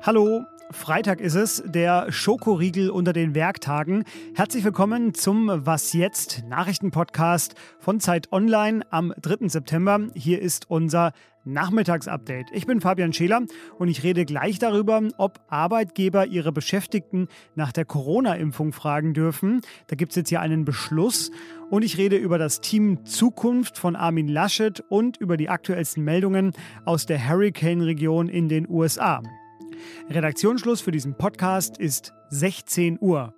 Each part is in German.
Hallo, Freitag ist es, der Schokoriegel unter den Werktagen. Herzlich willkommen zum Was jetzt Nachrichtenpodcast von Zeit Online am 3. September. Hier ist unser Nachmittagsupdate. Ich bin Fabian Scheler und ich rede gleich darüber, ob Arbeitgeber ihre Beschäftigten nach der Corona-Impfung fragen dürfen. Da gibt es jetzt ja einen Beschluss. Und ich rede über das Team Zukunft von Armin Laschet und über die aktuellsten Meldungen aus der Hurricane-Region in den USA. Redaktionsschluss für diesen Podcast ist 16 Uhr.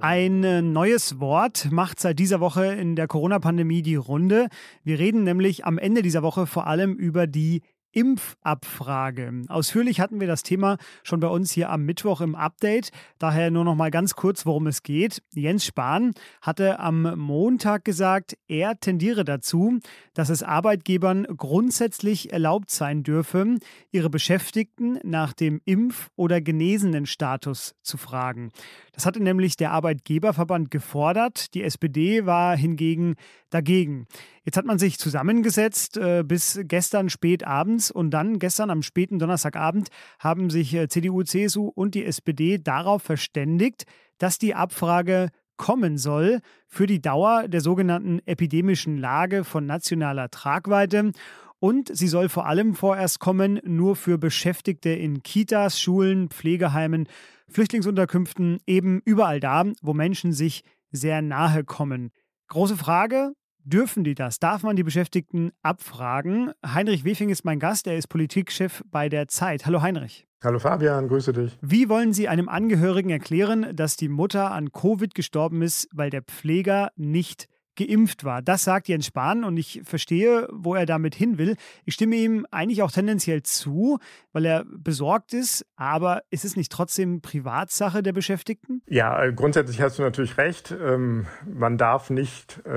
Ein neues Wort macht seit dieser Woche in der Corona-Pandemie die Runde. Wir reden nämlich am Ende dieser Woche vor allem über die Impfabfrage. Ausführlich hatten wir das Thema schon bei uns hier am Mittwoch im Update. Daher nur noch mal ganz kurz, worum es geht. Jens Spahn hatte am Montag gesagt, er tendiere dazu, dass es Arbeitgebern grundsätzlich erlaubt sein dürfe, ihre Beschäftigten nach dem Impf- oder Genesenen-Status zu fragen. Das hatte nämlich der Arbeitgeberverband gefordert. Die SPD war hingegen dagegen. Jetzt hat man sich zusammengesetzt äh, bis gestern spät abends und dann gestern am späten Donnerstagabend haben sich äh, CDU, CSU und die SPD darauf verständigt, dass die Abfrage kommen soll für die Dauer der sogenannten epidemischen Lage von nationaler Tragweite. Und sie soll vor allem vorerst kommen nur für Beschäftigte in Kitas, Schulen, Pflegeheimen, Flüchtlingsunterkünften, eben überall da, wo Menschen sich sehr nahe kommen. Große Frage, Dürfen die das? Darf man die Beschäftigten abfragen? Heinrich Wefing ist mein Gast, er ist Politikchef bei der Zeit. Hallo Heinrich. Hallo Fabian, grüße dich. Wie wollen Sie einem Angehörigen erklären, dass die Mutter an Covid gestorben ist, weil der Pfleger nicht geimpft war. Das sagt Jens Spahn und ich verstehe, wo er damit hin will. Ich stimme ihm eigentlich auch tendenziell zu, weil er besorgt ist, aber ist es nicht trotzdem Privatsache der Beschäftigten? Ja, grundsätzlich hast du natürlich recht. Ähm, man darf nicht äh,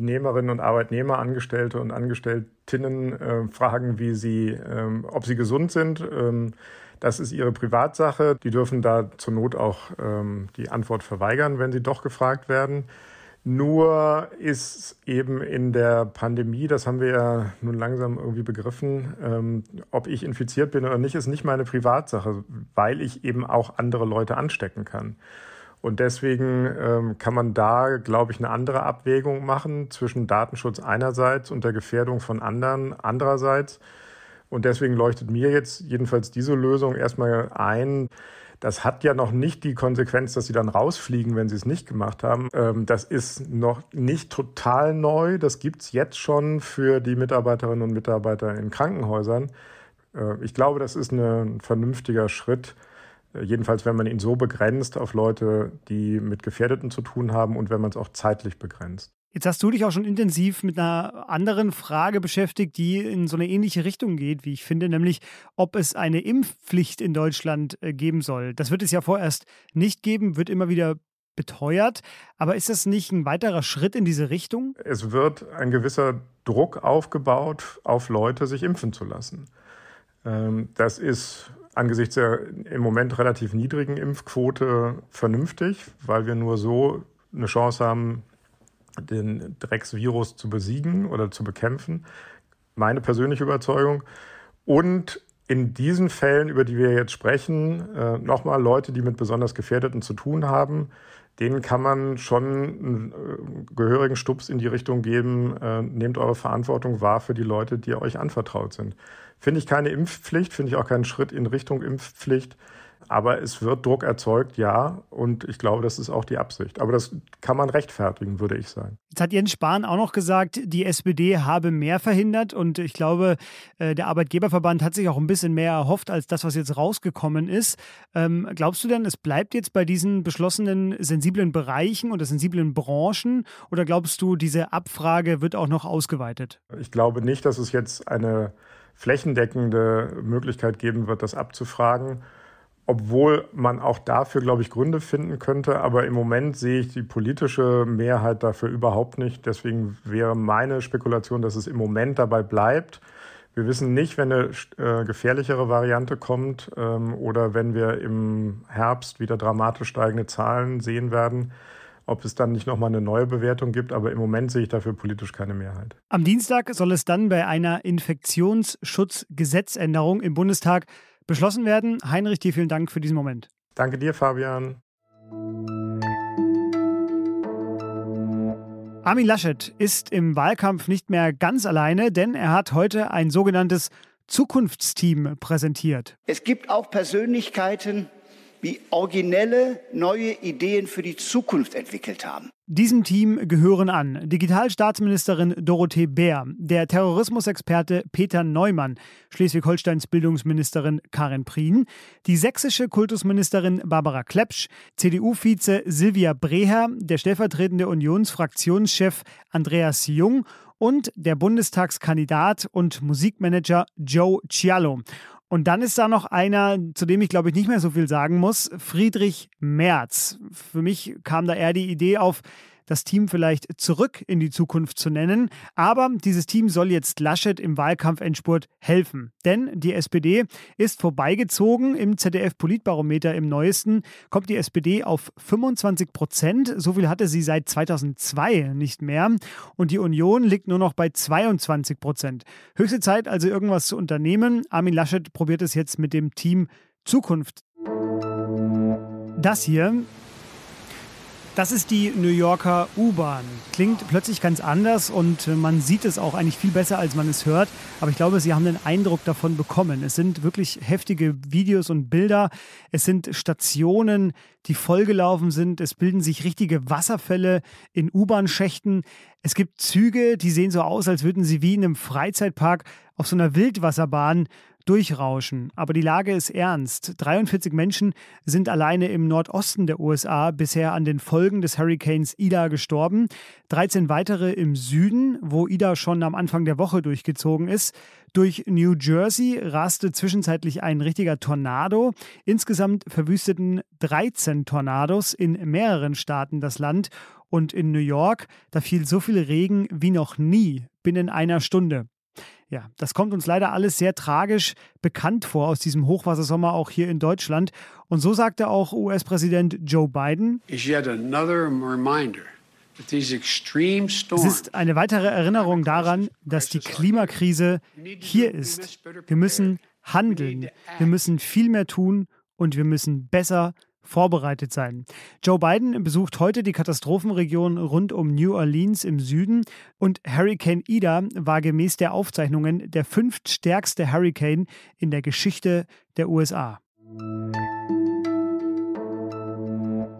Arbeitnehmerinnen und Arbeitnehmer, Angestellte und Angestelltinnen äh, fragen, wie sie, ähm, ob sie gesund sind. Ähm, das ist ihre Privatsache. Die dürfen da zur Not auch die Antwort verweigern, wenn sie doch gefragt werden. Nur ist eben in der Pandemie, das haben wir ja nun langsam irgendwie begriffen, ähm, ob ich infiziert bin oder nicht, ist nicht meine Privatsache, weil ich eben auch andere Leute anstecken kann. Und deswegen ähm, kann man da, glaube ich, eine andere Abwägung machen zwischen Datenschutz einerseits und der Gefährdung von anderen andererseits. Und deswegen leuchtet mir jetzt jedenfalls diese Lösung erstmal ein, das hat ja noch nicht die Konsequenz, dass sie dann rausfliegen, wenn sie es nicht gemacht haben. Ähm, das ist noch nicht total neu. Das gibt's jetzt schon für die Mitarbeiterinnen und Mitarbeiter in Krankenhäusern. Äh, ich glaube, das ist ein vernünftiger Schritt. Äh, jedenfalls, wenn man ihn so begrenzt auf Leute, die mit Gefährdeten zu tun haben und wenn man es auch zeitlich begrenzt. Jetzt hast du dich auch schon intensiv mit einer anderen Frage beschäftigt, die in so eine ähnliche Richtung geht, wie ich finde, nämlich ob es eine Impfpflicht in Deutschland äh, geben soll. Das wird es ja vorerst nicht geben, wird immer wieder beteuert. Aber ist das nicht ein weiterer Schritt in diese Richtung? Es wird ein gewisser Druck aufgebaut, auf Leute sich impfen zu lassen. Ähm, das ist angesichts der im Moment relativ niedrigen Impfquote vernünftig, weil wir nur so eine Chance haben, den Drecksvirus zu besiegen oder zu bekämpfen. Meine persönliche Überzeugung. Und in diesen Fällen, über die wir jetzt sprechen, äh, nochmal Leute, die mit besonders Gefährdeten zu tun haben, denen kann man schon einen äh, gehörigen Stups in die Richtung geben, äh, nehmt eure Verantwortung wahr für die Leute, die euch anvertraut sind. Finde ich keine Impfpflicht, finde ich auch keinen Schritt in Richtung Impfpflicht. Aber es wird Druck erzeugt, ja. Und ich glaube, das ist auch die Absicht. Aber das kann man rechtfertigen, würde ich sagen. Jetzt hat Jens Spahn auch noch gesagt, die SPD habe mehr verhindert. Und ich glaube, äh, der Arbeitgeberverband hat sich auch ein bisschen mehr erhofft als das, was jetzt rausgekommen ist. Ähm, glaubst du denn, es bleibt jetzt bei diesen beschlossenen sensiblen Bereichen oder sensiblen Branchen? Oder glaubst du, diese Abfrage wird auch noch ausgeweitet? Ich glaube nicht, dass es jetzt eine flächendeckende Möglichkeit geben wird, das abzufragen obwohl man auch dafür, glaube ich, Gründe finden könnte. Aber im Moment sehe ich die politische Mehrheit dafür überhaupt nicht. Deswegen wäre meine Spekulation, dass es im Moment dabei bleibt. Wir wissen nicht, wenn eine äh, gefährlichere Variante kommt ähm, oder wenn wir im Herbst wieder dramatisch steigende Zahlen sehen werden, ob es dann nicht nochmal eine neue Bewertung gibt. Aber im Moment sehe ich dafür politisch keine Mehrheit. Am Dienstag soll es dann bei einer Infektionsschutzgesetzänderung im Bundestag beschlossen werden. Heinrich, dir vielen Dank für diesen Moment. Danke dir, Fabian. Armin Laschet ist im Wahlkampf nicht mehr ganz alleine, denn er hat heute ein sogenanntes Zukunftsteam präsentiert. Es gibt auch Persönlichkeiten, die originelle neue Ideen für die Zukunft entwickelt haben. Diesem Team gehören an Digitalstaatsministerin Dorothee Bär, der Terrorismusexperte Peter Neumann, Schleswig-Holsteins Bildungsministerin Karin Prien, die sächsische Kultusministerin Barbara Klepsch, CDU-Vize Silvia Breher, der stellvertretende Unionsfraktionschef Andreas Jung und der Bundestagskandidat und Musikmanager Joe Cialo. Und dann ist da noch einer, zu dem ich glaube ich nicht mehr so viel sagen muss, Friedrich Merz. Für mich kam da eher die Idee auf, das Team vielleicht zurück in die Zukunft zu nennen. Aber dieses Team soll jetzt Laschet im Wahlkampfendspurt helfen. Denn die SPD ist vorbeigezogen. Im ZDF-Politbarometer im neuesten kommt die SPD auf 25 Prozent. So viel hatte sie seit 2002 nicht mehr. Und die Union liegt nur noch bei 22 Prozent. Höchste Zeit also irgendwas zu unternehmen. Armin Laschet probiert es jetzt mit dem Team Zukunft. Das hier das ist die New Yorker U-Bahn. Klingt plötzlich ganz anders und man sieht es auch eigentlich viel besser, als man es hört. Aber ich glaube, Sie haben den Eindruck davon bekommen. Es sind wirklich heftige Videos und Bilder. Es sind Stationen, die vollgelaufen sind. Es bilden sich richtige Wasserfälle in U-Bahn-Schächten. Es gibt Züge, die sehen so aus, als würden sie wie in einem Freizeitpark auf so einer Wildwasserbahn durchrauschen. Aber die Lage ist ernst. 43 Menschen sind alleine im Nordosten der USA bisher an den Folgen des Hurricanes Ida gestorben. 13 weitere im Süden, wo Ida schon am Anfang der Woche durchgezogen ist. Durch New Jersey raste zwischenzeitlich ein richtiger Tornado. Insgesamt verwüsteten 13 Tornados in mehreren Staaten das Land. Und in New York, da fiel so viel Regen wie noch nie binnen einer Stunde. Ja, das kommt uns leider alles sehr tragisch bekannt vor aus diesem Hochwassersommer auch hier in Deutschland. Und so sagte auch US-Präsident Joe Biden. Es ist eine weitere Erinnerung daran, dass die Klimakrise hier ist. Wir müssen handeln. Wir müssen viel mehr tun und wir müssen besser vorbereitet sein. Joe Biden besucht heute die Katastrophenregion rund um New Orleans im Süden und Hurricane Ida war gemäß der Aufzeichnungen der fünftstärkste Hurricane in der Geschichte der USA.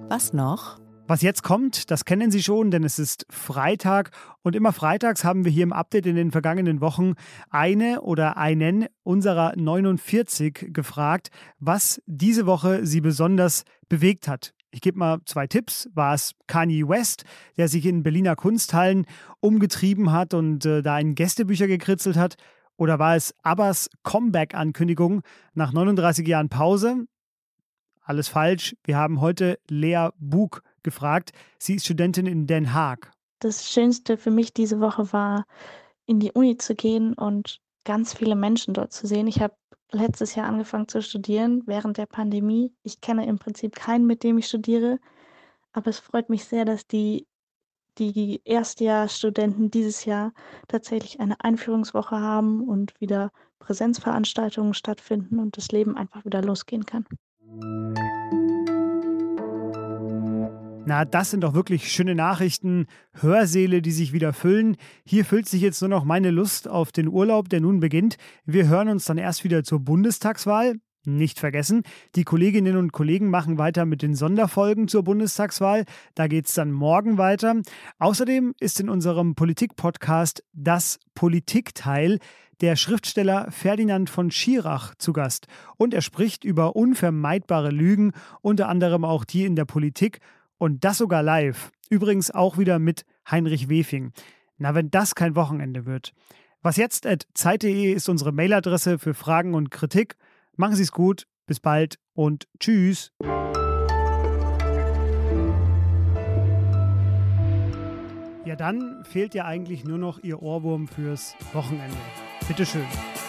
Was noch? Was jetzt kommt, das kennen Sie schon, denn es ist Freitag und immer freitags haben wir hier im Update in den vergangenen Wochen eine oder einen unserer 49 gefragt, was diese Woche Sie besonders bewegt hat. Ich gebe mal zwei Tipps. War es Kanye West, der sich in Berliner Kunsthallen umgetrieben hat und äh, da in Gästebücher gekritzelt hat? Oder war es Abbas Comeback-Ankündigung nach 39 Jahren Pause? Alles falsch. Wir haben heute Lea Bug gefragt. Sie ist Studentin in Den Haag. Das Schönste für mich diese Woche war, in die Uni zu gehen und ganz viele Menschen dort zu sehen. Ich habe letztes Jahr angefangen zu studieren während der Pandemie. Ich kenne im Prinzip keinen, mit dem ich studiere, aber es freut mich sehr, dass die, die Erstjahrstudenten dieses Jahr tatsächlich eine Einführungswoche haben und wieder Präsenzveranstaltungen stattfinden und das Leben einfach wieder losgehen kann. Na, das sind doch wirklich schöne Nachrichten, Hörsäle, die sich wieder füllen. Hier füllt sich jetzt nur noch meine Lust auf den Urlaub, der nun beginnt. Wir hören uns dann erst wieder zur Bundestagswahl. Nicht vergessen, die Kolleginnen und Kollegen machen weiter mit den Sonderfolgen zur Bundestagswahl. Da geht es dann morgen weiter. Außerdem ist in unserem Politik-Podcast das Politikteil der Schriftsteller Ferdinand von Schirach zu Gast. Und er spricht über unvermeidbare Lügen, unter anderem auch die in der Politik und das sogar live. Übrigens auch wieder mit Heinrich Wefing. Na, wenn das kein Wochenende wird. Was jetzt at zeit.de ist unsere Mailadresse für Fragen und Kritik. Machen Sie es gut, bis bald und tschüss. Ja, dann fehlt ja eigentlich nur noch Ihr Ohrwurm fürs Wochenende. Bitteschön. schön.